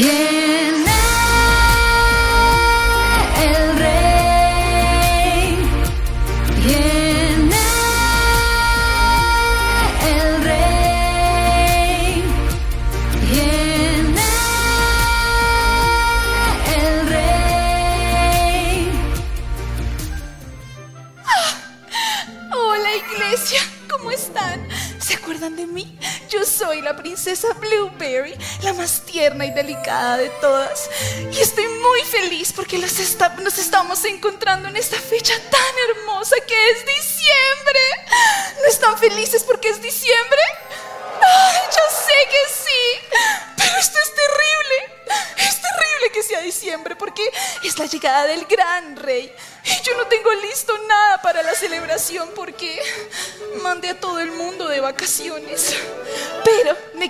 Viene de todas. Y estoy muy feliz porque nos estamos encontrando en esta fecha tan hermosa que es diciembre. ¿No están felices porque es diciembre? Ay, yo sé que sí, pero esto es terrible. Es terrible que sea diciembre porque es la llegada del gran rey. Y yo no tengo listo nada para la celebración porque mandé a todo el mundo de vacaciones.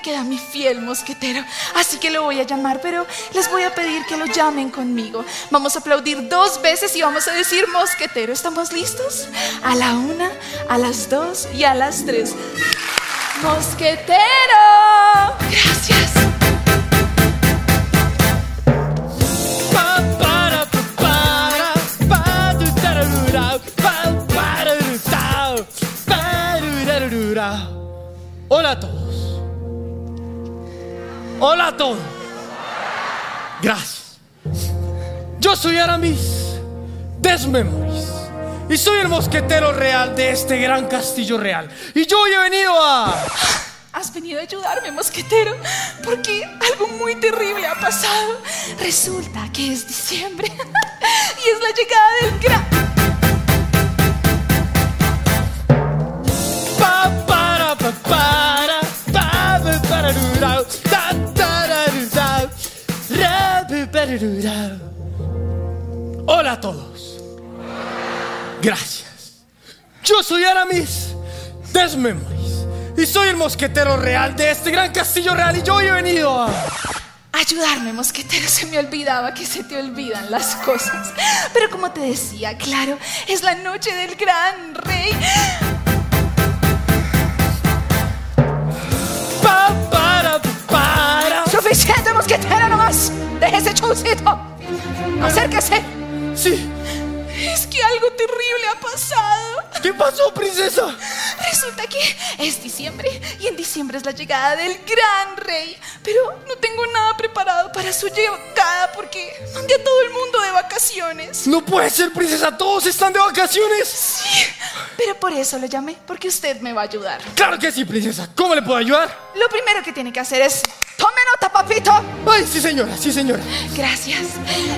Queda mi fiel mosquetero, así que lo voy a llamar, pero les voy a pedir que lo llamen conmigo. Vamos a aplaudir dos veces y vamos a decir mosquetero. ¿Estamos listos? A la una, a las dos y a las tres. Mosquetero. Gracias. Hola a todos. Hola a todos. Gracias. Yo soy Aramis Desmemories y soy el mosquetero real de este gran castillo real. Y yo hoy he venido a... Has venido a ayudarme, mosquetero, porque algo muy terrible ha pasado. Resulta que es diciembre y es la llegada del gran... Pa, para, pa, para, pa, Hola a todos. Gracias. Yo soy Aramis Desmemories y soy el mosquetero real de este gran castillo real y yo hoy he venido a... Ayudarme, mosquetero, se me olvidaba que se te olvidan las cosas. Pero como te decía, claro, es la noche del gran rey. Pa, para, pa, para. Suficiente, mosquetero, nomás. Deje ese chusito. Acérquese. Sí. Es que algo terrible ha pasado. ¿Qué pasó, princesa? Resulta que es diciembre y en diciembre es la llegada del gran rey. Pero no tengo nada preparado para su llegada porque mandé a todo el mundo de vacaciones. No puede ser, princesa. Todos están de vacaciones. Sí, pero por eso lo llamé, porque usted me va a ayudar. Claro que sí, princesa. ¿Cómo le puedo ayudar? Lo primero que tiene que hacer es... Papito. Ay, sí, señora, sí, señora. Gracias.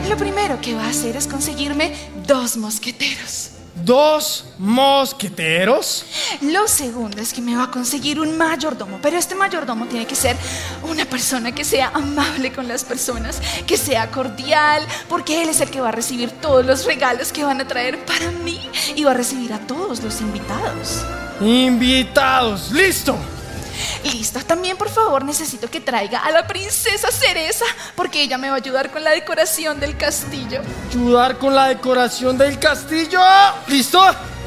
Lo primero que va a hacer es conseguirme dos mosqueteros. Dos mosqueteros. Lo segundo es que me va a conseguir un mayordomo, pero este mayordomo tiene que ser una persona que sea amable con las personas, que sea cordial, porque él es el que va a recibir todos los regalos que van a traer para mí y va a recibir a todos los invitados. Invitados. Listo. Listo, también por favor necesito que traiga a la princesa Cereza, porque ella me va a ayudar con la decoración del castillo. Ayudar con la decoración del castillo. ¿Listo?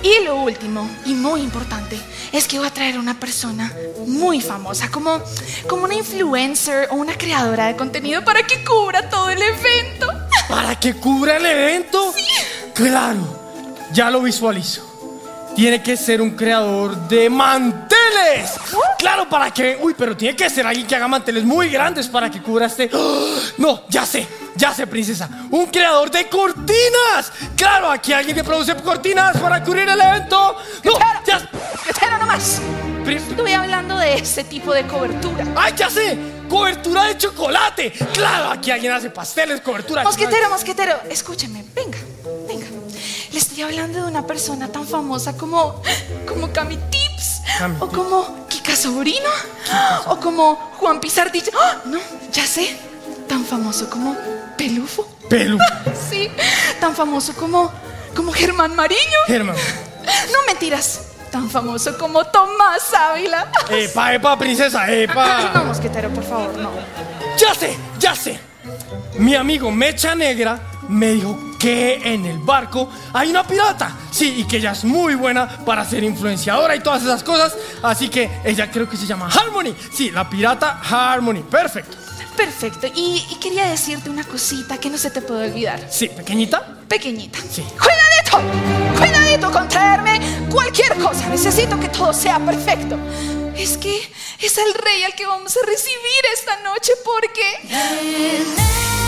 Y lo último, y muy importante, es que voy a traer a una persona muy famosa, como, como una influencer o una creadora de contenido para que cubra todo el evento. ¿Para que cubra el evento? Claro. Ya lo visualizo. Tiene que ser un creador de manteles. Claro, para que... Uy, pero tiene que ser alguien que haga manteles muy grandes para que cubra este... ¡Ah! No, ya sé, ya sé, princesa. Un creador de cortinas. Claro, aquí alguien que produce cortinas para cubrir el evento. No, ya... Espera nomás. Estuve hablando de ese tipo de cobertura. ¡Ay, ya sé! ¡Cobertura de chocolate! ¡Claro! Aquí alguien hace pasteles, cobertura de Mosquetero, mosquetero, escúcheme, venga. Le estoy hablando de una persona tan famosa como, como Cami Tips, Cami o Tips. como Kika Sobrino, o como Juan Pizardilla. ¡Ah! No, ya sé, tan famoso como Pelufo. Pelu. Sí, tan famoso como, como Germán Mariño. Germán. No mentiras, tan famoso como Tomás Ávila. Epa, epa, princesa, No, epa. mosquetero, por favor, no. Ya sé, ya sé. Mi amigo Mecha Negra me dijo que en el barco hay una pirata. Sí, y que ella es muy buena para ser influenciadora y todas esas cosas. Así que ella creo que se llama Harmony. Sí, la pirata Harmony. Perfecto. Perfecto. Y, y quería decirte una cosita que no se te puede olvidar. Sí, pequeñita. Pequeñita. Sí. Cuidadito. Cuidadito con traerme cualquier cosa. Necesito que todo sea perfecto. Es que es el rey al que vamos a recibir esta noche porque...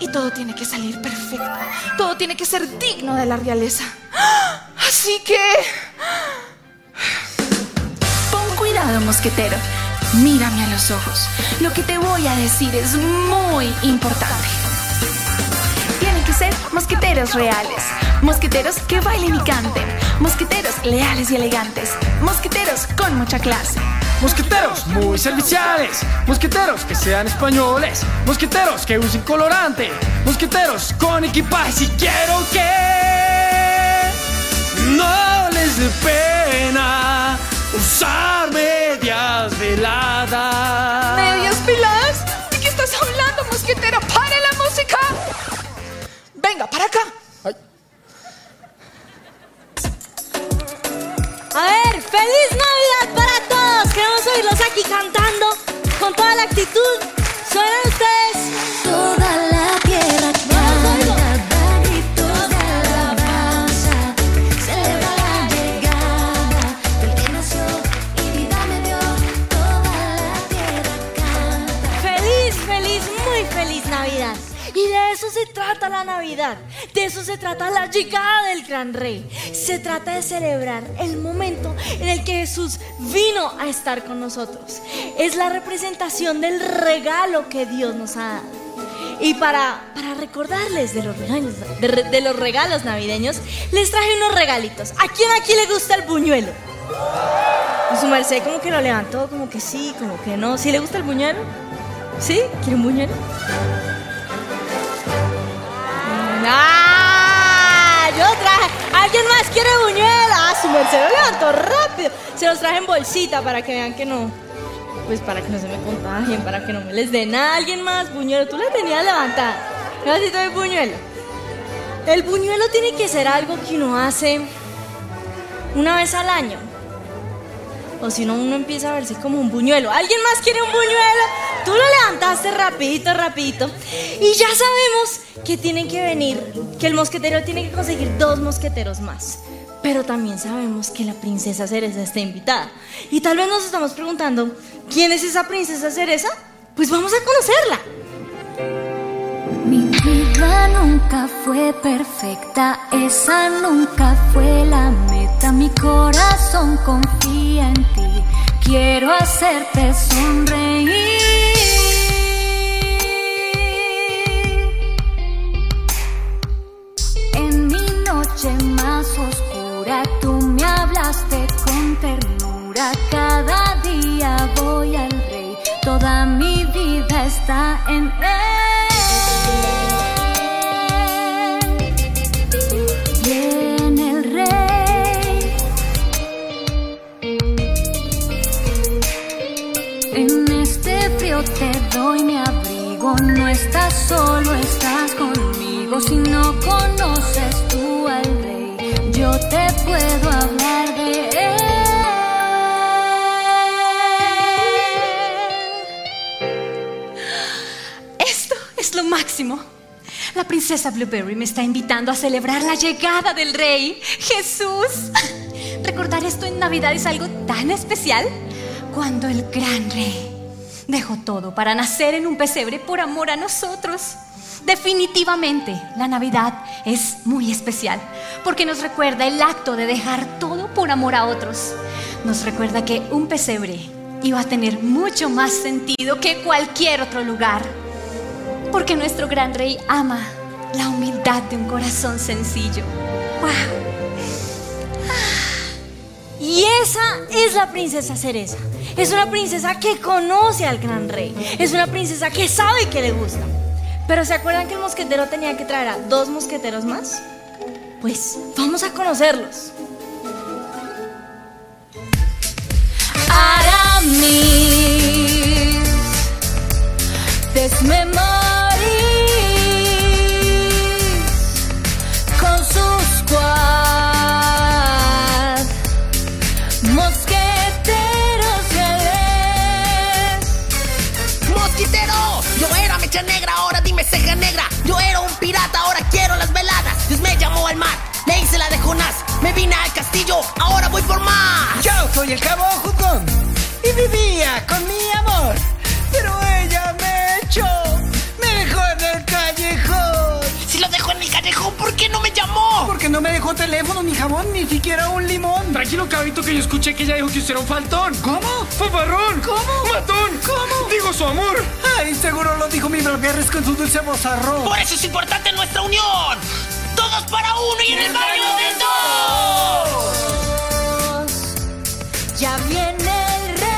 Y todo tiene que salir perfecto. Todo tiene que ser digno de la realeza. Así que... Pon cuidado, mosquetero. Mírame a los ojos. Lo que te voy a decir es muy importante. Tienen que ser mosqueteros reales. Mosqueteros que bailen y canten. Mosqueteros leales y elegantes. Mosqueteros con mucha clase. Mosqueteros muy serviciales. Mosqueteros que sean españoles. Mosqueteros que usen colorante. Mosqueteros con equipaje. Y quiero que no les dé pena usar medias veladas. ¿Medias pilas? ¿De qué estás hablando, mosquetero? ¡Pare la música! Venga, para acá. Ay, A ver, feliz Navidad para todos. Oírlos aquí cantando con toda la actitud. Suenan ustedes. Toda la trata la Navidad. De eso se trata la llegada del gran rey. Se trata de celebrar el momento en el que Jesús vino a estar con nosotros. Es la representación del regalo que Dios nos ha dado. Y para, para recordarles de los, regalos, de, de los regalos navideños, les traje unos regalitos. ¿A quién aquí le gusta el buñuelo? Y su merced como que lo levantó, como que sí, como que no. ¿Sí le gusta el buñuelo? ¿Sí? ¿Quiere un buñuelo? ¡Ah! Yo traje. ¿Alguien más quiere buñuelo? Ah, su merced lo levantó rápido. Se los traje en bolsita para que vean que no. Pues para que no se me contagien, para que no me les den nada. ¿Alguien más? Buñuelo, tú la tenías levantada. Necesito el buñuelo. El buñuelo tiene que ser algo que uno hace una vez al año. O si no, uno empieza a verse como un buñuelo. ¿Alguien más quiere un buñuelo? Tú lo levantaste rapidito, rapidito. Y ya sabemos que tienen que venir, que el mosquetero tiene que conseguir dos mosqueteros más. Pero también sabemos que la princesa Cereza está invitada. Y tal vez nos estamos preguntando, ¿quién es esa princesa Cereza? Pues vamos a conocerla. Mi vida nunca fue perfecta, esa nunca fue la meta. Mi corazón confía en ti, quiero hacerte sonreír. Tú me hablaste con ternura. Cada día voy al rey, toda mi vida está en él. Y en el rey. En este frío te doy mi abrigo, no estás solo, estás conmigo. Si no conoces tú yo te puedo hablar de él. Esto es lo máximo. La princesa Blueberry me está invitando a celebrar la llegada del rey Jesús. Recordar esto en Navidad es algo tan especial cuando el gran rey dejó todo para nacer en un pesebre por amor a nosotros. Definitivamente la Navidad es muy especial porque nos recuerda el acto de dejar todo por amor a otros. Nos recuerda que un pesebre iba a tener mucho más sentido que cualquier otro lugar. Porque nuestro gran rey ama la humildad de un corazón sencillo. ¡Wow! Y esa es la princesa Cereza. Es una princesa que conoce al gran rey. Es una princesa que sabe que le gusta. Pero ¿se acuerdan que el mosquetero tenía que traer a dos mosqueteros más? Pues vamos a conocerlos. Aramis, Desmemoris, soy el cabo Jugón y vivía con mi amor. Pero ella me echó, me dejó en el callejón. Si lo dejo en el callejón, ¿por qué no me llamó? Porque no me dejó teléfono, ni jabón, ni siquiera un limón. Tranquilo, cabito, que yo escuché que ella dijo que usted era un faltón. ¿Cómo? ¡Fafarrón! ¿Cómo? ¡Matón! ¿Cómo? Digo su amor. Ay, seguro lo dijo mi Blackberry con su dulce bozarrón. Por eso es importante nuestra unión. Todos para uno y en el baño de dos. Ya viene el rey.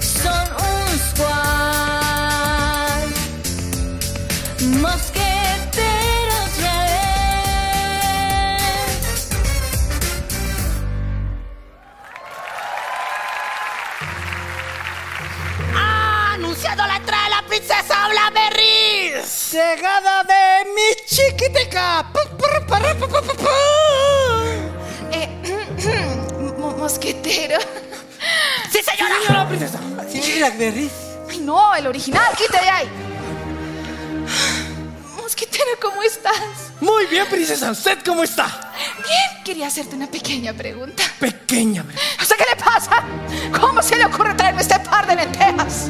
Son un squad. Mosqueteros reales. ¡Ha anunciado la entrada de la princesa Blackberry! Llegada de mi chiquiteca. Pa, pa, pa, mosquetero. ¡Sí, señora! Señora princesa. Sí, Blackberry. Ay, no, el original, quítate de ahí. Mosquetero, ¿cómo estás? Muy bien, princesa. ¿Usted cómo está? Bien, quería hacerte una pequeña pregunta. Pequeña, princesa. ¿O sea, qué le pasa? ¿Cómo se le ocurre traerme este par de lentejas?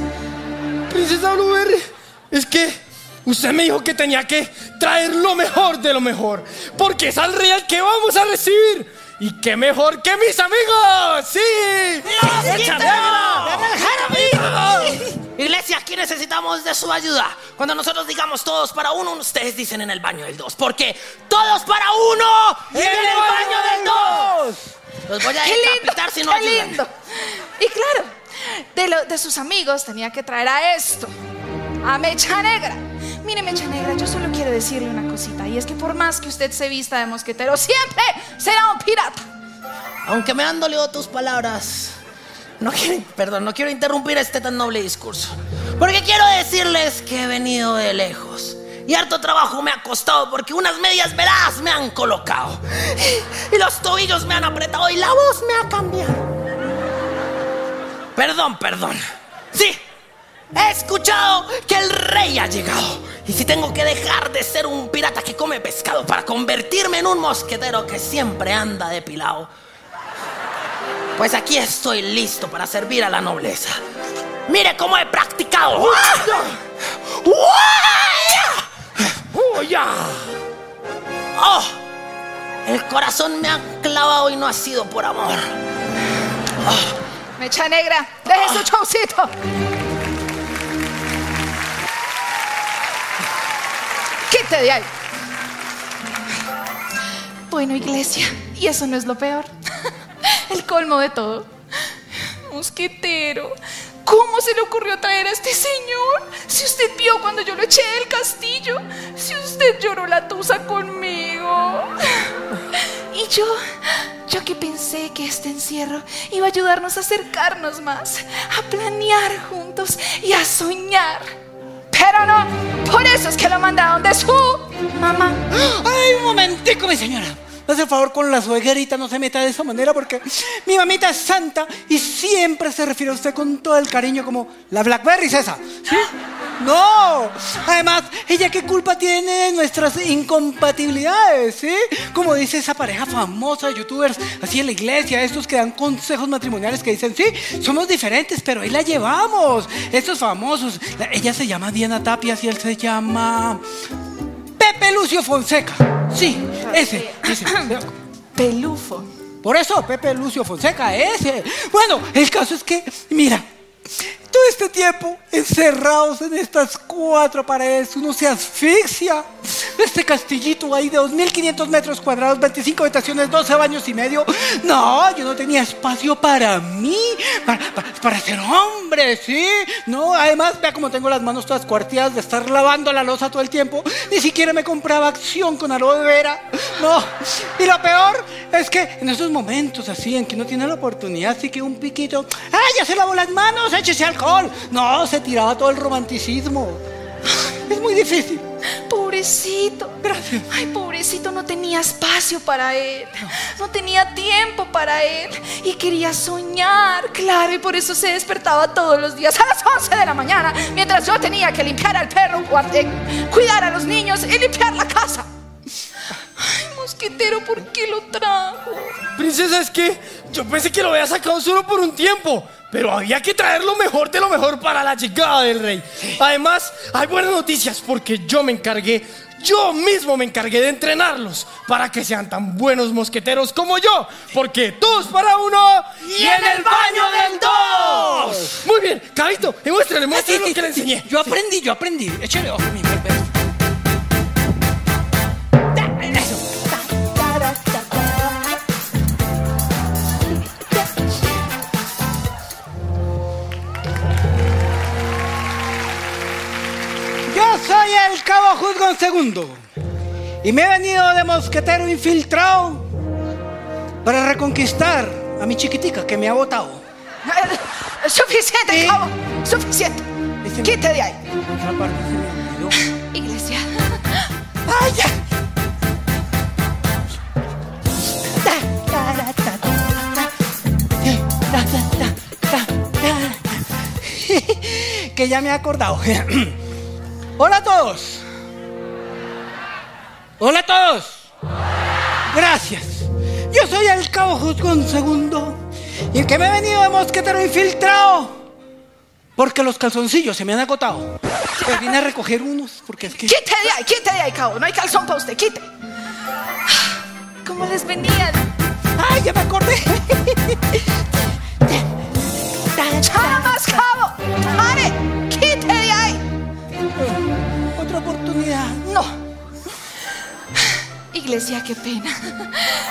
Princesa Blueberry, es que usted me dijo que tenía que traer lo mejor de lo mejor, porque es al rey al que vamos a recibir. Y qué mejor que mis amigos, sí. ¡Echa negra! Iglesia, aquí necesitamos de su ayuda. Cuando nosotros digamos todos para uno, ustedes dicen en el baño del dos. Porque todos para uno y en el baño del dos. Los voy a decapitar si no ¡Qué ayudan. lindo! Y claro, de, lo- de sus amigos tenía que traer a esto, a Mecha Negra. Mire, Mecha Negra, yo solo quiero decirle una cosita, y es que por más que usted se vista de mosquetero, siempre será un pirata. Aunque me han dolido tus palabras, no quiero, perdón, no quiero interrumpir este tan noble discurso. Porque quiero decirles que he venido de lejos. Y harto trabajo me ha costado porque unas medias veladas me han colocado. Y los tobillos me han apretado y la voz me ha cambiado. Perdón, perdón. Sí, he escuchado que el rey ha llegado. Y si tengo que dejar de ser un pirata que come pescado para convertirme en un mosquetero que siempre anda depilado, pues aquí estoy listo para servir a la nobleza. Mire cómo he practicado. ¡Oh! ¡Oh! El corazón me ha clavado y no ha sido por amor. Mecha Negra, deje su showcito. Quite de ahí. Bueno, iglesia, y eso no es lo peor. El colmo de todo. Mosquetero, ¿cómo se le ocurrió traer a este señor? Si usted vio cuando yo lo eché del castillo, si usted lloró la tusa conmigo. Y yo, yo que pensé que este encierro iba a ayudarnos a acercarnos más, a planear juntos y a soñar. Pero no, por eso es que lo mandaron de su mamá. Ay, un momentico, mi señora. Hace el favor con la suegrita, no se meta de esa manera porque mi mamita es santa y siempre se refiere a usted con todo el cariño como la Blackberry esa. ¿Sí? No. Además, ella qué culpa tiene de nuestras incompatibilidades, ¿sí? Como dice esa pareja famosa de youtubers, así en la iglesia, estos que dan consejos matrimoniales que dicen, sí, somos diferentes, pero ahí la llevamos. Estos famosos. La- ella se llama Diana Tapias y él se llama... Pepe Lucio Fonseca. Sí, ese, ese. Pelufo. Por eso, Pepe Lucio Fonseca, ese. Bueno, el caso es que, mira, todo este tiempo encerrados en estas cuatro paredes, uno se asfixia. Este castillito ahí de 2.500 metros cuadrados, 25 habitaciones, 12 baños y medio. No, yo no tenía espacio para mí, para, para- ser hombre, ¿sí? No, además, vea cómo tengo las manos todas cuarteadas de estar lavando la losa todo el tiempo. Ni siquiera me compraba acción con aloe vera. No, y lo peor es que en esos momentos así, en que no tiene la oportunidad, así que un piquito, ¡ah, ya se lavó las manos, échese alcohol! No, se tiraba todo el romanticismo. Es muy difícil. Pobrecito. Gracias. Ay, pobrecito, no tenía espacio para él. No tenía tiempo para él. Y quería soñar. Claro, y por eso se despertaba todos los días a las 11 de la mañana. Mientras yo tenía que limpiar al perro, cuidar a los niños y limpiar la casa. Ay, mosquetero, ¿por qué lo trajo? Princesa, es que yo pensé que lo había sacado solo por un tiempo, pero había que traer lo mejor de lo mejor para la llegada del rey. Además, hay buenas noticias porque yo me encargué, yo mismo me encargué de entrenarlos para que sean tan buenos mosqueteros como yo, porque todos para uno y en el baño del dos. Muy bien, Cabito, muéstrale, muéstrale lo que le enseñé. Yo aprendí, yo aprendí. Échale ojo mi bebé. El cabo Juzgón segundo y me he venido de mosquetero infiltrado para reconquistar a mi chiquitica que me ha botado. Suficiente, Sí. cabo, suficiente. Quite de ahí. Me. Iglesia. ¡Ay, ya! Que ya me he acordado. Hola a todos. Hola a todos. Gracias. Yo soy el cabo Juzgón segundo y el que me he venido de mosquetero infiltrado. Porque los calzoncillos se me han agotado. Pues vine a recoger unos porque es que... Quite de ahí, quite de ahí, cabo. No hay calzón para usted, quite. ¿Cómo les venían? ¡Ay, ya me acordé! ¡Nada más, cabo! ¡Pare! No. Iglesia, qué pena.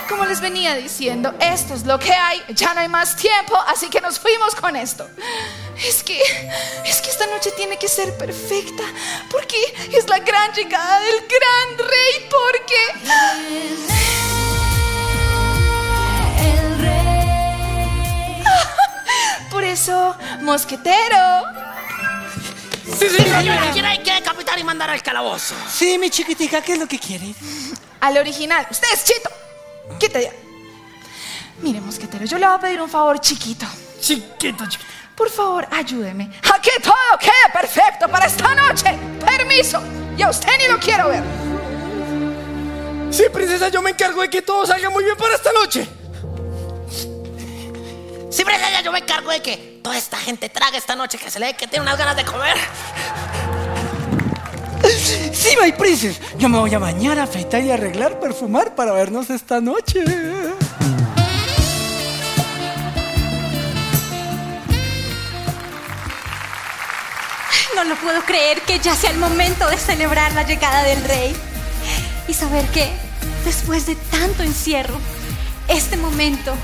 Como les venía diciendo, esto es lo que hay, ya no hay más tiempo, así que nos fuimos con esto. Es que, es que esta noche tiene que ser perfecta, porque es la gran llegada del gran rey, porque... El rey. Por eso, mosquetero, Sí, señora. Señora, ¿quién hay que decapitar y mandar al calabozo? Sí, mi chiquitica, ¿qué es lo que quieres? al original. Usted es chito. Quite de ahí. Mire, mosquetero, yo le voy a pedir un favor chiquito. Chiquito, chiquito. Por favor, ayúdeme. A que todo quede perfecto para esta noche. Permiso. Y a usted ni lo quiero ver. Sí, princesa, yo me encargo de que todo salga muy bien para esta noche. Sí, princesa, yo me encargo de que toda esta gente traga esta noche que se le ve que tiene unas ganas de comer. Sí, my princess. Yo me voy a bañar, afeitar y arreglar, perfumar para vernos esta noche. No lo puedo creer que ya sea el momento de celebrar la llegada del rey. Y saber que, después de tanto encierro, este momento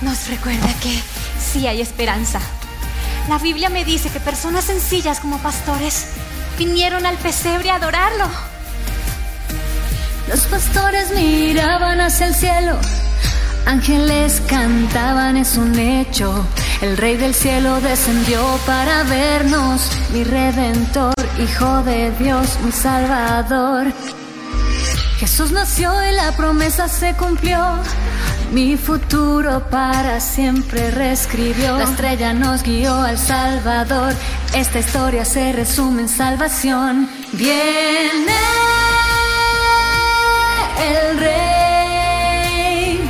nos recuerda que sí hay esperanza. La Biblia me dice que personas sencillas como pastores vinieron al pesebre a adorarlo. Los pastores miraban hacia el cielo, ángeles cantaban, es un hecho. El rey del cielo descendió para vernos, mi redentor, hijo de Dios, mi salvador. Jesús nació y la promesa se cumplió. Mi futuro para siempre reescribió. La estrella nos guió al Salvador. Esta historia se resume en salvación. Viene el Rey.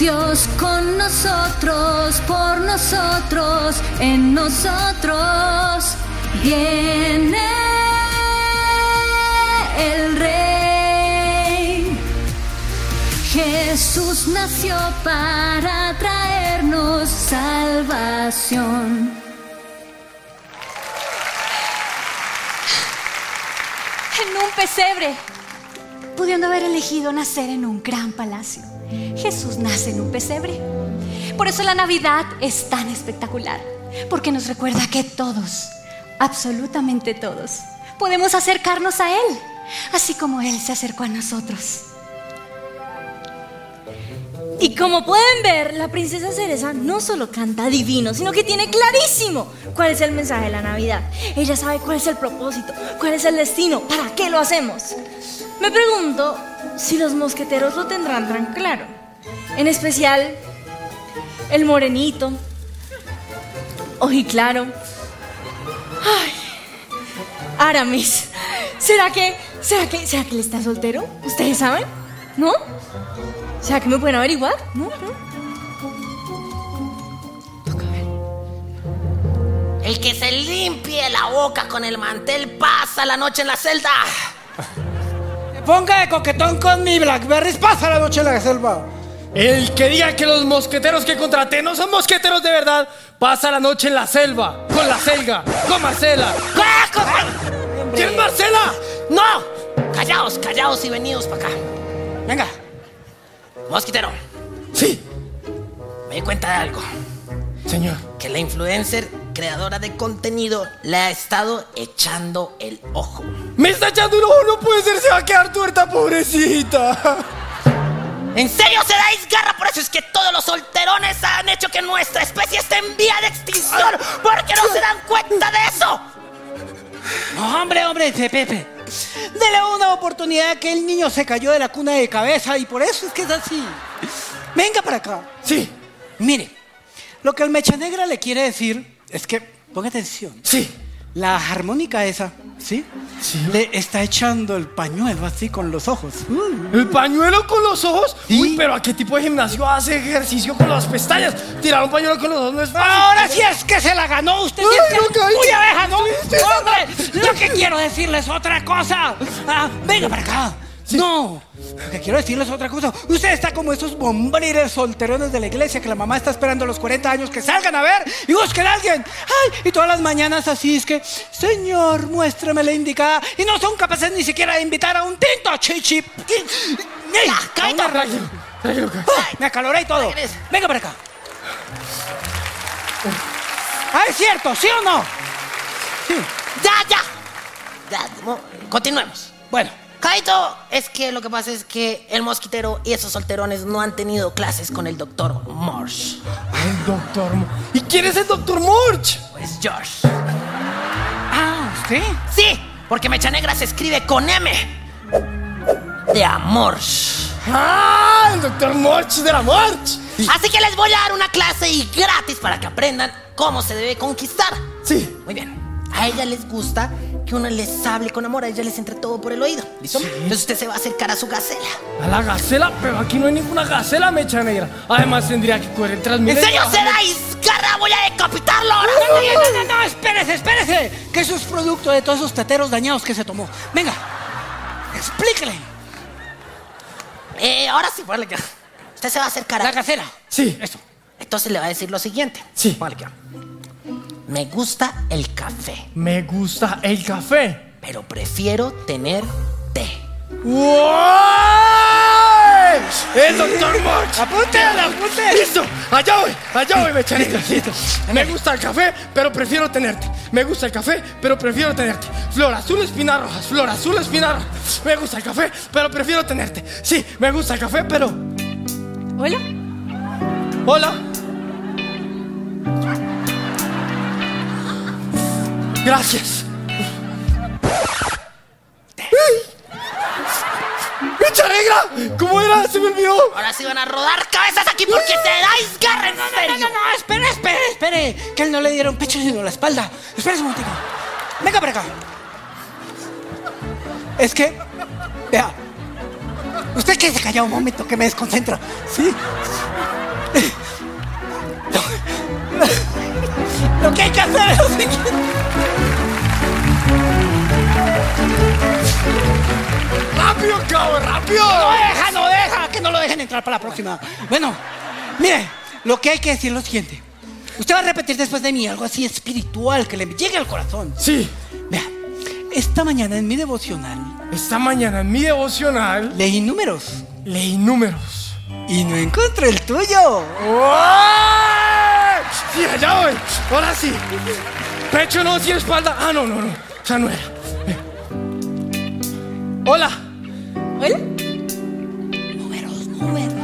Dios con nosotros, por nosotros, en nosotros. Viene Jesús nació para traernos salvación. En un pesebre, pudiendo haber elegido nacer en un gran palacio. Jesús nace en un pesebre. Por eso la Navidad es tan espectacular, porque nos recuerda que todos, absolutamente todos, podemos acercarnos a Él, así como Él se acercó a nosotros. Y como pueden ver, la princesa Cereza no solo canta divino, sino que tiene clarísimo cuál es el mensaje de la Navidad. Ella sabe cuál es el propósito, cuál es el destino, para qué lo hacemos. Me pregunto si los mosqueteros lo tendrán tan claro. En especial, el morenito, ojiclaro. Ay, Aramis. ¿Será que, será que, será que él está soltero? ¿Ustedes saben? ¿No? ¿Será que me pueden averiguar? No, no. El que se limpie la boca con el mantel pasa la noche en la celda. Se ponga de coquetón con mi Blackberry, pasa la noche en la selva. El que diga que los mosqueteros que contraté no son mosqueteros de verdad, pasa la noche en la selva, con la selga, con Marcela. ¿Quién es Marcela? ¡No! Callaos, callaos y venidos para acá. Venga. Mosquitero, Sí, me di cuenta de algo. señor. Que la influencer creadora de contenido le ha estado echando el ojo. Me está echando un ojo, no puede ser, se va a quedar tuerta, pobrecita. ¿En serio se dais garra? Por eso es que todos los solterones han hecho que nuestra especie esté en vía de extinción. Porque no se dan cuenta de eso. No, hombre, hombre, Pepe. Dele una oportunidad que el niño se cayó de la cuna de cabeza y por eso es que es así. Venga para acá. Sí, Mire, lo que el mecha negra le quiere decir es que, ponga atención, sí. La armónica esa, ¿sí? Sí. Le está echando el pañuelo así con los ojos. Uh. ¿El pañuelo con los ojos? Sí. Uy, pero ¿a qué tipo de gimnasio hace ejercicio con las pestañas? Tirar un pañuelo con los ojos no es fácil. Ahora sí es que se la ganó usted. sí Ay, es no, que cállate. muy abeja, ¿no? Hombre, lo que quiero decirles es otra cosa. Ah, venga para acá. No, lo que quiero decirles es otra cosa. Usted está como esos bombrires solterones de la iglesia que la mamá está esperando a los 40 años que salgan a ver y busquen a alguien. Ay, y todas las mañanas así es que, Señor, muéstrame la indicada. Y no son capaces ni siquiera de invitar a un tinto, chichi. Me acaloré y todo. Venga para acá. Ah, es cierto, ¿sí o no? Sí. Ya, ya. Ya, mo- continuemos. Bueno, Kaito, es que lo que pasa es que el mosquitero y esos solterones no han tenido clases con el doctor Morse. El doctor. ¿Y quién es el doctor Morch? Pues George. ah, ¿usted? Sí, porque Mecha Negra se escribe con M. De amor. ¡Ah! El doctor Morch de la Morch. Así que les voy a dar una clase y gratis para que aprendan cómo se debe conquistar. Sí. Muy bien. A ella les gusta que uno les hable con amor, a ella les entre todo por el oído. ¿Listo? Entonces usted se va a acercar a su gacela. A la gacela, pero aquí no hay ninguna gacela mecha negra. Además tendría que correr tras mí. ¿En serio se dais garra? Voy a decapitarlo. No, no, no, no, espérese, espérese. Que eso es producto de todos esos teteros dañados que se tomó. Venga, explíquele. Eh, ahora sí, ponle que. Usted se va a acercar La a. gacela. Sí. Eso. Entonces le va a decir lo siguiente. Sí. Póngale que. Me gusta el café, Me gusta el café. pero prefiero tener té. ¡Uy! ¡El doctor Morch! Apúntele, apúntele. ¡Listo! ¡Allá voy! ¡Allá voy, mecha negra! Listo. Me gusta el café, pero prefiero tenerte. Me gusta el café, pero prefiero tenerte. Flor azul, espinas rojas. Flor azul, espinas rojas. Me gusta el café, pero prefiero tenerte. Sí, me gusta el café, pero. Hola. Hola. Gracias. ¡Mecha negra! ¿Cómo era? Se me olvidó. Ahora sí van a rodar cabezas aquí porque te dais garra en No, serio. no, no, espere, espere, espere. Que él no le dieron pecho sino la espalda. Espere un momentito. Venga para acá. Es que, vea, usted que se calla un momento que me desconcentra. Sí. Lo, lo que hay que hacer es lo siguiente. ¡Rápido, cabrón! ¡Rápido! No deja, no deja, que no lo dejen entrar para la próxima. Bueno, mire, lo que hay que decir es lo siguiente. Usted va a repetir después de mí algo así espiritual que le llegue al corazón. Sí. Vea, esta mañana en mi devocional Esta mañana en mi devocional leí números leí números. y no encontré el tuyo. ¡Uy! Sí, allá voy. Ahora sí. Pecho no, sí, espalda. Ah, no, no, no. Sea, no era. Hola. Hola. Números, números.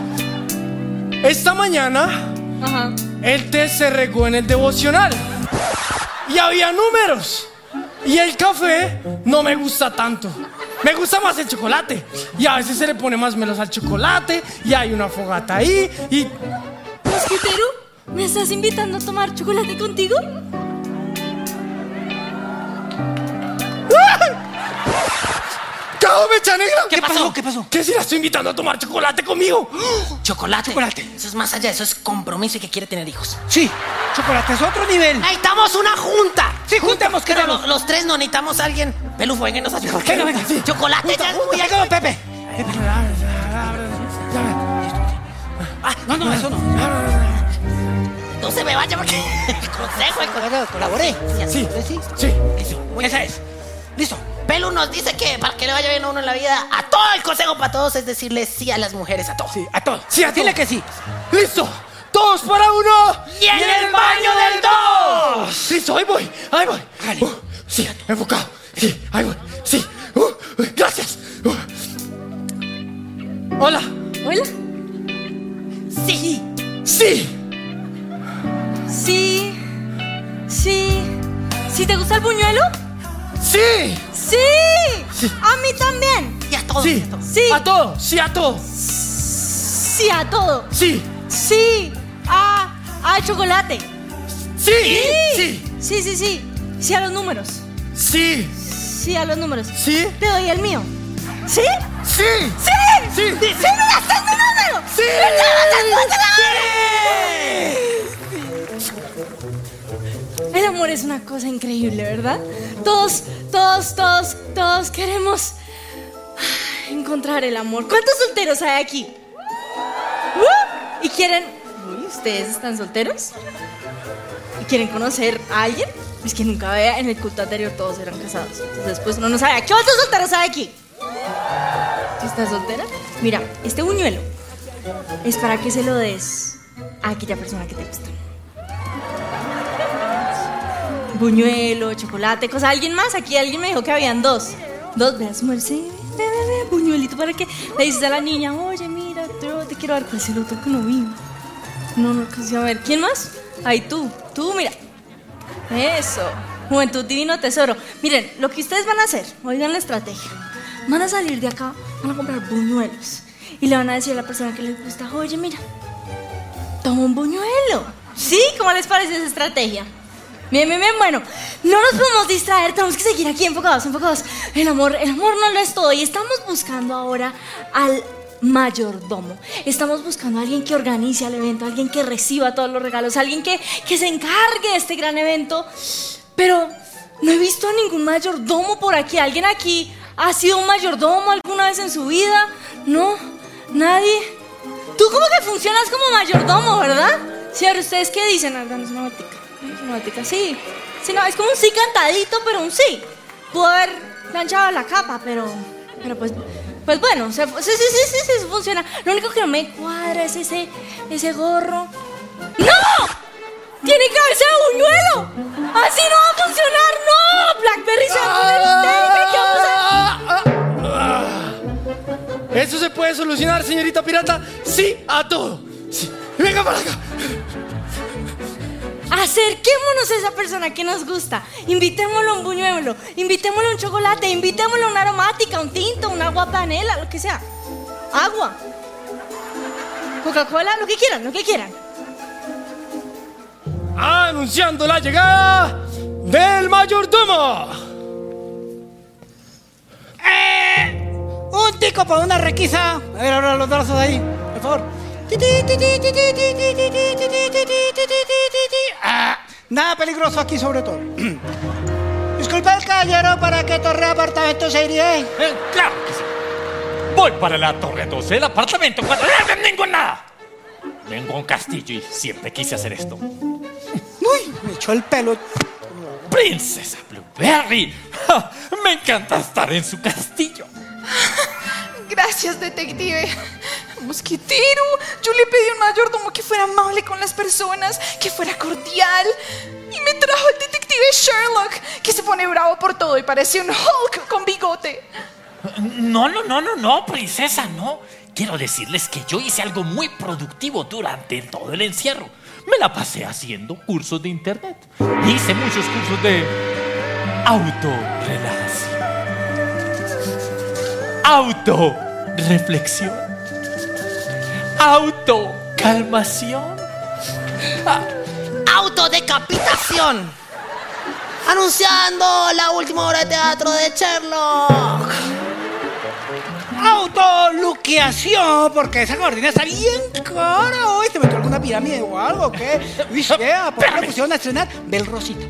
Esta mañana Ajá. el té se regó en el devocional. Y había números. Y el café no me gusta tanto. Me gusta más el chocolate. Y a veces se le pone más melos al chocolate. Y hay una fogata ahí. Y. Mosquitero, ¿me estás invitando a tomar chocolate contigo? ¡Cabo mecha negra! ¿Qué pasó? ¿Qué pasó? ¿Qué si la estoy invitando a tomar chocolate conmigo? Chocolate. Chocolate. Eso es más allá, eso es compromiso y que quiere tener hijos. Sí, chocolate es otro nivel. ¡Necesitamos una junta! Sí, juntemos, queremos. los, los tres no necesitamos a alguien. Pelufo, venga, nos ayuda. Venga, venga, sí. Chocolate ya es muy Venga, don Pepe. Ah, No, no, eso no. No se me vaya porque el consejo, el consejo. Colaboré. Sí, Sí. sí. Esa es. Listo. Pelu nos dice que para que le vaya bien a uno en la vida, a todo el consejo para todos es decirle sí a las mujeres, a todos. Sí, a todos. Sí, a Dile todo. que sí. ¡Listo! ¡Todos para uno! ¡Y en el baño del dos! ¡Listo! ¡Ahí voy! ¡Ahí voy! Dale. Uh, sí, enfocado. Sí, ahí voy. Sí. Uh, uh, gracias. Uh. Hola. Hola. Sí. Sí. Sí. Sí. ¿Sí te gusta el buñuelo? Sí. Sí. A mí también. Y a todos. Sí. Sí. A todo. Sí, a todo. Sí a todo. Sí. Sí. A, a chocolate. Sí. Sí. Sí, sí, sí. Sí a los números. Sí. Sí a los números. Sí. Te doy el mío. ¿Sí? Sí. ¡Sí! Sí. ¡Sí me das mi número! Sí. El amor es una cosa increíble, ¿verdad? Todos, todos, todos, todos queremos ah, encontrar el amor. ¿Cuántos solteros hay aquí? ¿Y quieren... Uy, ¿ustedes están solteros? ¿Y quieren conocer a alguien? Es que nunca vea, en el culto anterior todos eran casados. Entonces después uno no sabe. ¿Cuántos solteros hay aquí? ¿Tú estás soltera? Mira, este buñuelo es para que se lo des a aquella persona que te gusta. Buñuelo, chocolate, cosa. ¿Alguien más? Aquí alguien me dijo que habían dos. Dos, veas, merced. Ve, ve, ve, buñuelito para que le dices a la niña, oye, mira, yo te quiero dar. ¿Cuál es el otro que no vi? No, no alcancé a ver. ¿Quién más? Ay, tú. Tú, mira. Eso. Juventud Divino Tesoro. Miren, lo que ustedes van a hacer, oigan la estrategia. Van a salir de acá, van a comprar buñuelos. Y le van a decir a la persona que les gusta, oye, mira, toma un buñuelo. ¿Sí? ¿Cómo les parece esa estrategia? Bien, bien, bien, bueno, no nos podemos distraer, tenemos que seguir aquí enfocados, enfocados. El amor, el amor no lo es todo y estamos buscando ahora al mayordomo. Estamos buscando a alguien que organice el evento, alguien que reciba todos los regalos, alguien que, que se encargue de este gran evento. Pero no he visto a ningún mayordomo por aquí. ¿Alguien aquí ha sido un mayordomo alguna vez en su vida? No, nadie. Tú como que funcionas como mayordomo, ¿verdad? Sí, ahora ustedes qué dicen, danos una botica. Sí. Sí, no, es como un sí cantadito, pero un sí. Pudo haber planchado la capa, pero. Pero pues. Pues bueno, sí, sí, sí, sí, sí, funciona. Lo único que no me cuadra es ese. ese gorro. ¡No! ¡Tiene cabeza de buñuelo! ¡Así no va a funcionar! ¡No! ¡Blackberry se va a poner! ¿Qué vamos a...? ¿Eso se puede solucionar, señorita pirata? Sí, a todo. Sí. Venga para acá. Acerquémonos a esa persona que nos gusta. Invitémoslo a un buñuelo, invitémoslo a un chocolate, invitémoslo a una aromática, un tinto, un agua panela, lo que sea. Agua. Coca-Cola, lo que quieran, lo que quieran. Anunciando la llegada del mayordomo. ¡Eh! Un tico para una requisa. A ver, ahora los brazos ahí, por favor. Ah, nada peligroso aquí sobre todo. Disculpa el caballero para qué torre apartamento se iría. Eh, claro que sí. Voy para la Torre 12, el apartamento 4. ¡No vengo nada! Vengo a un castillo y siempre quise hacer esto. Uy, me echó el pelo. ¡Princesa Blueberry! ¡Ja! Me encanta estar en su castillo. Gracias, detective. Mosquitero, yo le pedí a un mayordomo que fuera amable con las personas, que fuera cordial. Y me trajo el detective Sherlock, que se pone bravo por todo y parece un Hulk con bigote. No, no, no, no, no, princesa, no. Quiero decirles que yo hice algo muy productivo durante todo el encierro. Me la pasé haciendo cursos de internet. Hice muchos cursos de autorrelajación. Autoreflexión. Autocalmación. Autodecapitación. Anunciando la última obra de teatro de Sherlock. autoluqueación, porque esa gordina está bien cara hoy. ¿Te metió alguna pirámide o algo? ¿Qué? Por la Museo Nacional del Rosita.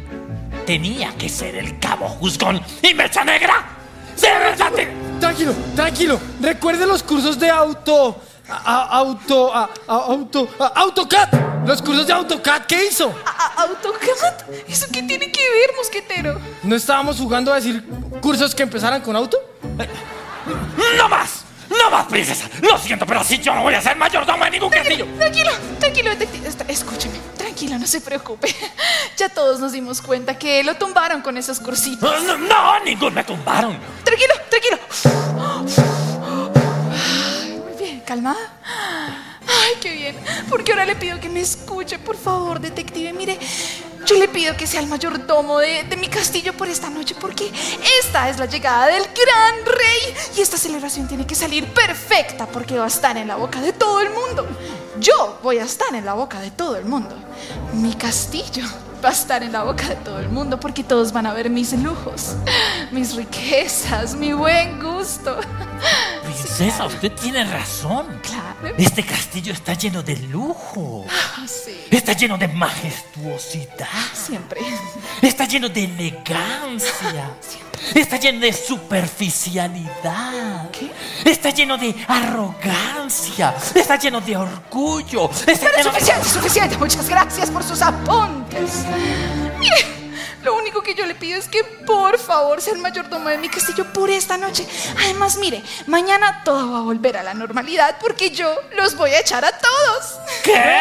Tenía que ser el cabo juzgón y mecha negra. ¡De verdad! Tranquilo, tranquilo. Recuerde los cursos de auto. A- a- auto. a- a- auto. a- AutoCAD. Los cursos de AutoCAD, ¿qué hizo? ¿A- ¿AutoCAD? ¿Eso qué tiene que ver, mosquetero? ¿No estábamos jugando a decir cursos que empezaran con auto? ¡No más! ¡No más, princesa! Lo siento, pero si yo no voy a ser mayordomo de ningún castillo. Tranquilo, tranquilo, detective. Escúcheme, tranquilo, no se preocupe. Ya todos nos dimos cuenta que lo tumbaron con esos cursitos. No, no, ningún me tumbaron. Tranquilo, tranquilo. Calmada. Ay, qué bien. Porque ahora le pido que me escuche, por favor, detective. Mire, yo le pido que sea el mayordomo de, de mi castillo por esta noche, porque esta es la llegada del gran rey. Y esta celebración tiene que salir perfecta, porque va a estar en la boca de todo el mundo. Yo voy a estar en la boca de todo el mundo. Mi castillo va a estar en la boca de todo el mundo, porque todos van a ver mis lujos, mis riquezas, mi buen gusto. Princesa, usted tiene razón. Claro. Este castillo está lleno de lujo. Ah, sí. Está lleno de majestuosidad. Siempre. Está lleno de elegancia. Está lleno de superficialidad. ¿Qué? Está lleno de arrogancia. Está lleno de orgullo. Está Pero lleno de... suficiente, suficiente. Muchas gracias por sus apuntes. Mire, lo único que yo le pido es que por favor sea el mayordomo de mi castillo por esta noche. Además, mire, mañana todo va a volver a la normalidad porque yo los voy a echar a todos. ¿Qué?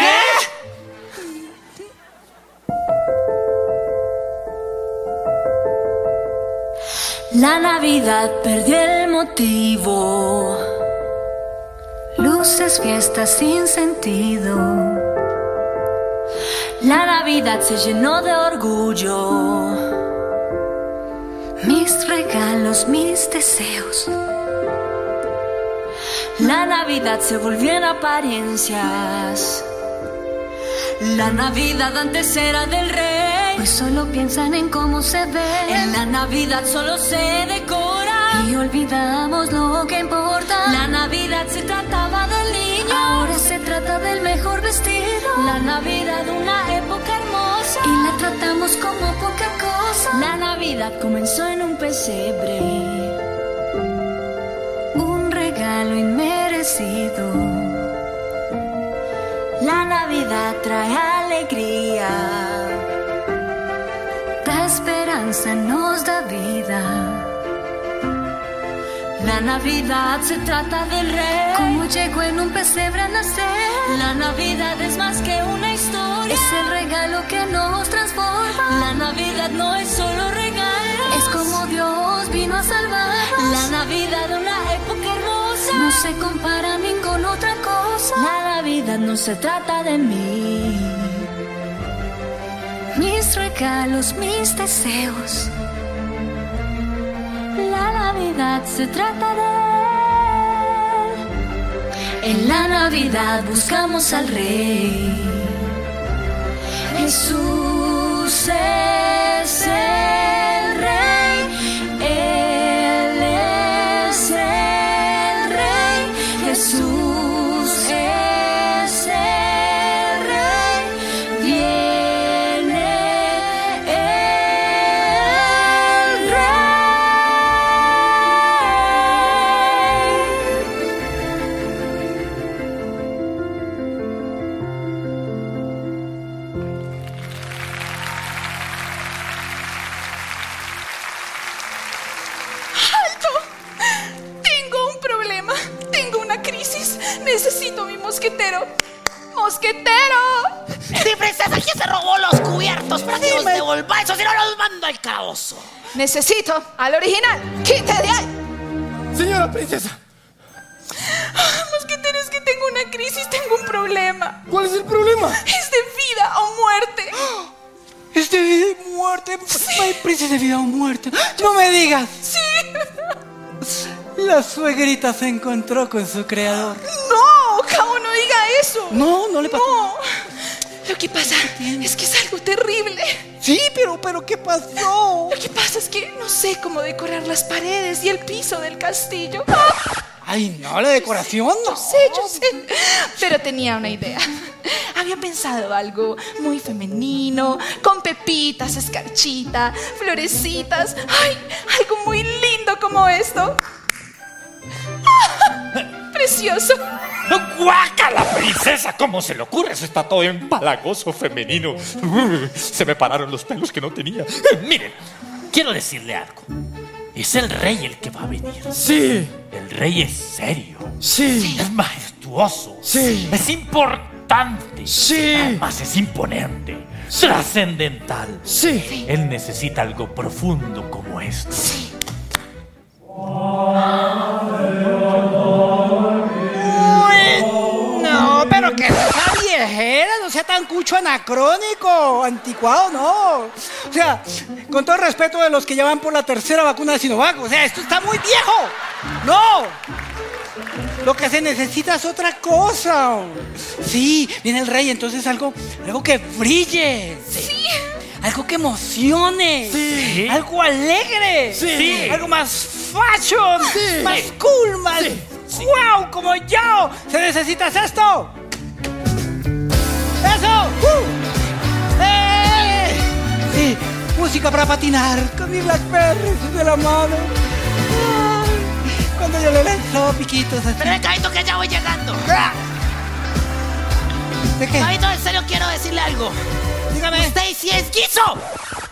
La Navidad perdió el motivo. Luces, fiestas sin sentido. La Navidad se llenó de orgullo. Mis regalos, mis deseos. La Navidad se volvió en apariencias. La Navidad antes era del rey. Hoy solo piensan en cómo se ve. En la Navidad solo se decora. Y olvidamos lo que importa. La Navidad se trataba del niño. Ahora se trata del mejor vestido. La Navidad una época hermosa. Y la tratamos como poca cosa. La Navidad comenzó en un pesebre. Un regalo inmerecido. La Navidad trae alegría, da esperanza, nos da vida. La Navidad se trata del rey, como llegó en un pesebre a nacer. La Navidad es más que una historia, es el regalo que nos transforma. La Navidad no es solo regalo, es como Dios vino a salvarnos. La Navidad, una época hermosa, no se compara a ninguna otra cosa. La No se trata de mí, mis regalos, mis deseos. La Navidad se trata de él. En la Navidad buscamos al Rey. Jesús los cubiertos para que los devolváis? O si no, los mando al calabozo. Necesito al original. ¡Quite de ahí! Señora princesa, Mosquetero, es que tengo una crisis, tengo un problema. ¿cuál es el problema? Es de vida o muerte. Es de vida y muerte. Ay, princesa de vida o muerte. No me digas. Sí. La suegrita se encontró con su creador. No, Cabo, no diga eso. No, no le pasó. No. Lo que pasa es que es algo terrible. Sí, pero, pero ¿qué pasó? Lo que pasa es que no sé cómo decorar las paredes y el piso del castillo. Ay, no, la decoración no. Yo sé, yo sé. Pero tenía una idea. Había pensado algo muy femenino, con pepitas, escarchita, florecitas. ¡Ay! Algo muy lindo como esto. ¡Precioso! ¡Guácala, princesa! ¿Cómo se le ocurre? Eso está todo empalagoso, femenino. Se me pararon los pelos que no tenía. Eh, Miren, quiero decirle algo. Es el rey el que va a venir. Sí, El rey es serio. sí, Es majestuoso. Sí. Es importante. Sí. Además es imponente. Trascendental. sí. Él necesita algo profundo como esto. No, pero que esa viejera no sea tan cucho anacrónico, anticuado, no. O sea, con todo respeto de los que ya van por la tercera vacuna de Sinovac, o sea, esto está muy viejo. No. Lo que se necesita es otra cosa. Sí, viene el rey, entonces algo, algo que brille. Sí. Algo que emocione. Sí. Algo alegre. Sí. Algo más fashion. Sí. Más cool, más. ¡Wow! Como yo. ¿Se necesitas esto? ¡Uh! ¡Eh! Sí, música para patinar con mi Blackberry de la mano. Ay, Cuando yo le lanzo piquitos así. Pero Cabito, que ya voy llegando. ¿De qué? Cabito, en serio quiero decirle algo. Dígame. Stacy es guiso.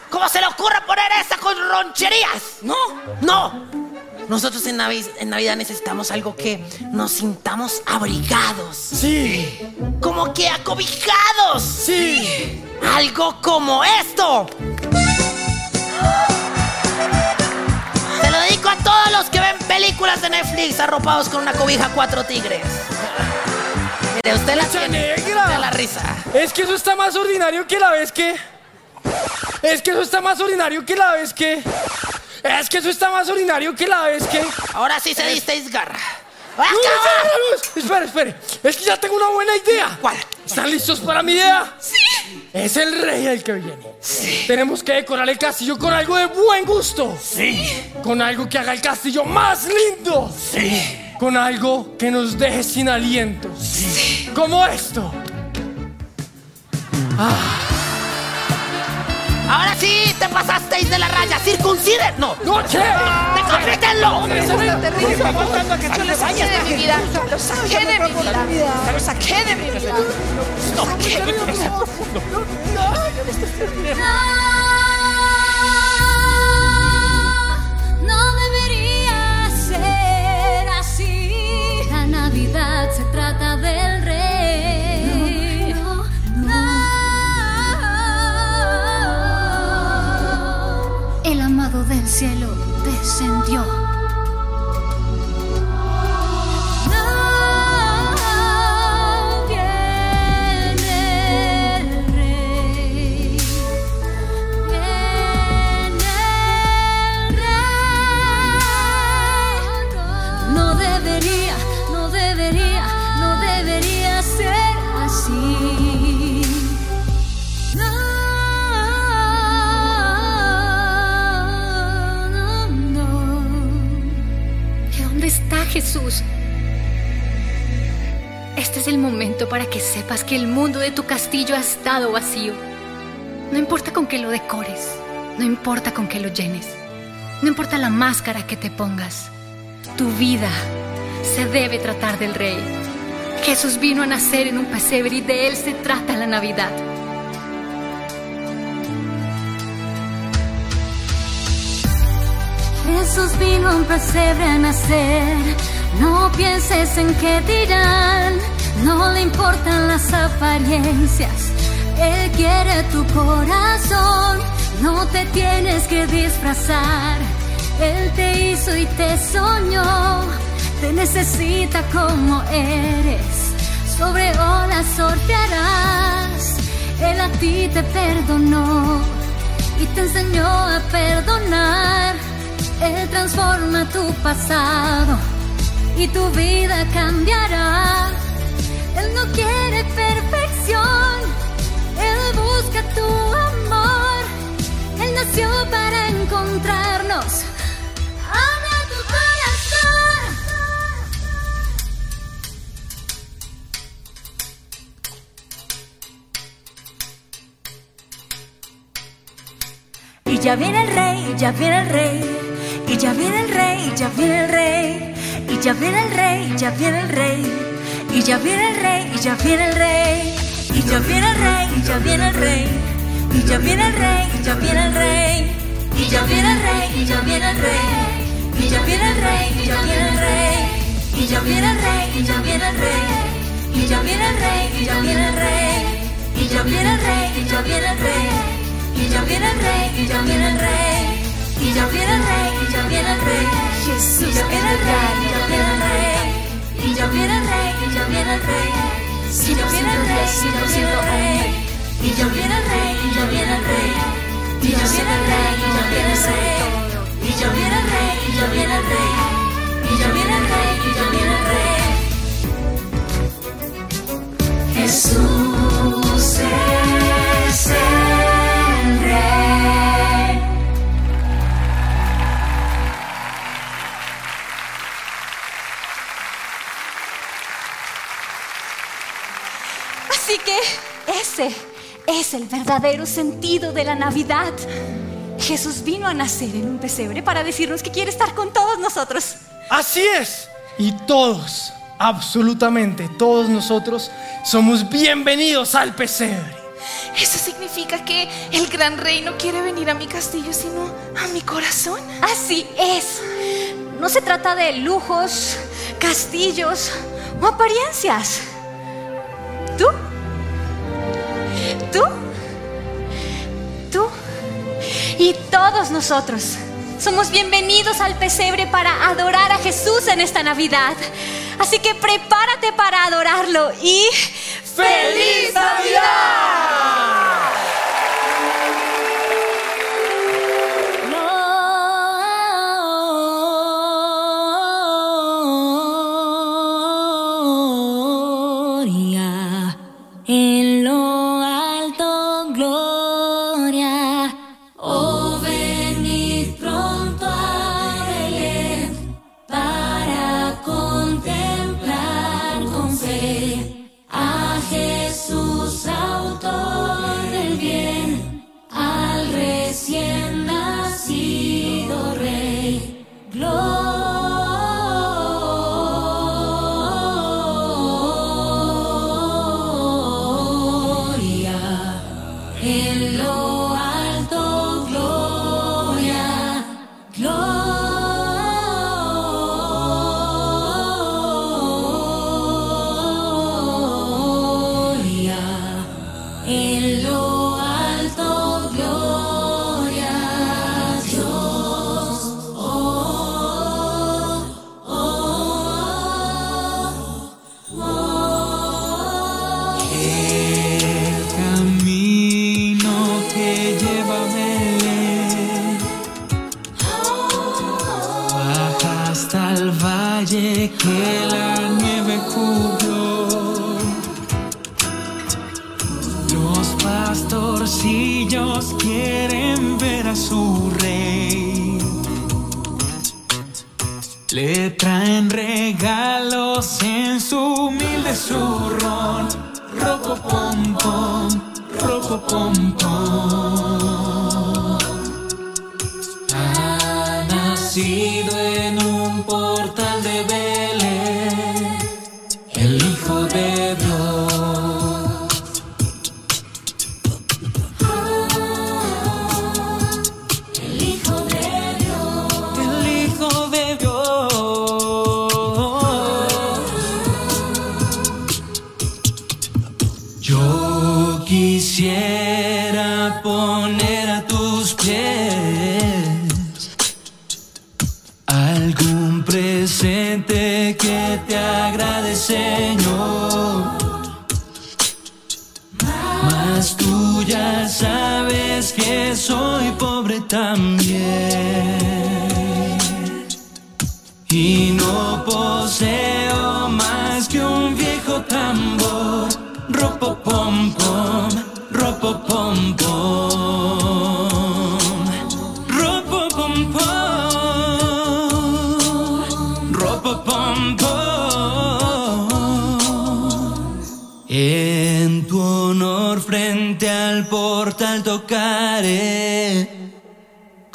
¿Cómo se le ocurre poner esa con roncherías? No, no. Nosotros en, Navi- en Navidad necesitamos algo que nos sintamos abrigados. Sí, Como que acobijados. sí. Algo como esto. Se lo dedico a todos los que ven películas de Netflix arropados con una cobija cuatro tigres. Mire, usted la tiene. negra. Usted la risa. Es que eso está más ordinario que la vez que. Es que eso está más ordinario que la vez que. Es que eso está más ordinario que la vez que. Ahora sí se disteis garra. ¡Uy, ¡Acaba! espere, espere, espere! Es que ya tengo una buena idea. ¿Cuál? ¿Están listos para mi idea? Sí. Es el rey el que viene. Sí. Tenemos que decorar el castillo con algo de buen gusto. Sí, Con algo que haga el castillo más lindo. sí. Con algo que nos deje sin aliento. Sí. Como esto. Ahora sí te pasasteis de la raya. Circunciden. No. ¡No, che! ¡Decapítenlo! Eso terrible. Está faltando a que Yo lo saqué de mi vida. Lo saqué de mi vida. Lo saqué de mi vida. Lo saqué de mi vida. No, no debería ser así. La Navidad se trata del del cielo descendió. Jesús? Este es el momento para que sepas que el mundo de tu castillo ha estado vacío. No importa con qué lo decores, no importa con qué lo llenes, no importa la máscara que te pongas, tu vida se debe tratar del Rey. Jesús vino a nacer en un pesebre y de él se trata la Navidad. Jesús vino a un pesebre a nacer. No pienses en qué dirán, no le importan las apariencias. Él quiere tu corazón, no te tienes que disfrazar. Él te hizo y te soñó, te necesita como eres. Sobre olas sortearás, Él a ti te perdonó y te enseñó a perdonar. Él transforma tu pasado y tu vida cambiará. Él no quiere perfección, Él busca tu amor. Él nació para encontrarnos. Abre tu corazón. Y ya viene el rey, ya viene el rey, y ya viene el rey, ya viene el rey. Y ya viene el rey, ya viene el rey. Y ya viene el rey, y ya viene el rey. Y ya viene el rey, y ya viene el rey. Y ya viene el rey, y ya viene el rey. Y ya viene el rey, y ya viene el rey. Y ya viene el rey, y ya viene el rey. Y ya viene el rey, y ya viene el rey. Y ya viene el rey, y ya viene el rey. Y ya viene el rey, y ya viene el rey. Y ya viene el rey, y ya viene el rey. Y ya viene el rey, y ya viene el rey. Jesús, y ya viene el rey, y ya viene el rey. Y ya viene el rey, y ya viene el rey. Y ya viene el rey, y ya viene el rey. Y ya viene el rey, y ya viene el rey. Y ya viene el rey, y ya viene el rey. Y ya viene el rey, y ya viene el rey. Y ya viene el rey, y ya viene el rey. Jesús es que ese es el verdadero sentido de la Navidad. Jesús vino a nacer en un pesebre para decirnos que quiere estar con todos nosotros. Así es. Y todos, absolutamente todos nosotros, somos bienvenidos al pesebre. Eso significa que el gran rey no quiere venir a mi castillo, sino a mi corazón. Así es. No se trata de lujos, castillos o apariencias. ¿Tú? ¿Tú? ¿Tú? Y todos nosotros somos bienvenidos al pesebre para adorar a Jesús en esta Navidad. Así que prepárate para adorarlo y ¡Feliz Navidad! Valle que la nieve cubrió. Los pastorcillos quieren ver a su rey. Le traen regalos en su humilde zurrón. Roco pom pom, roco pom. Ha nacido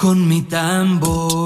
con mi tambor.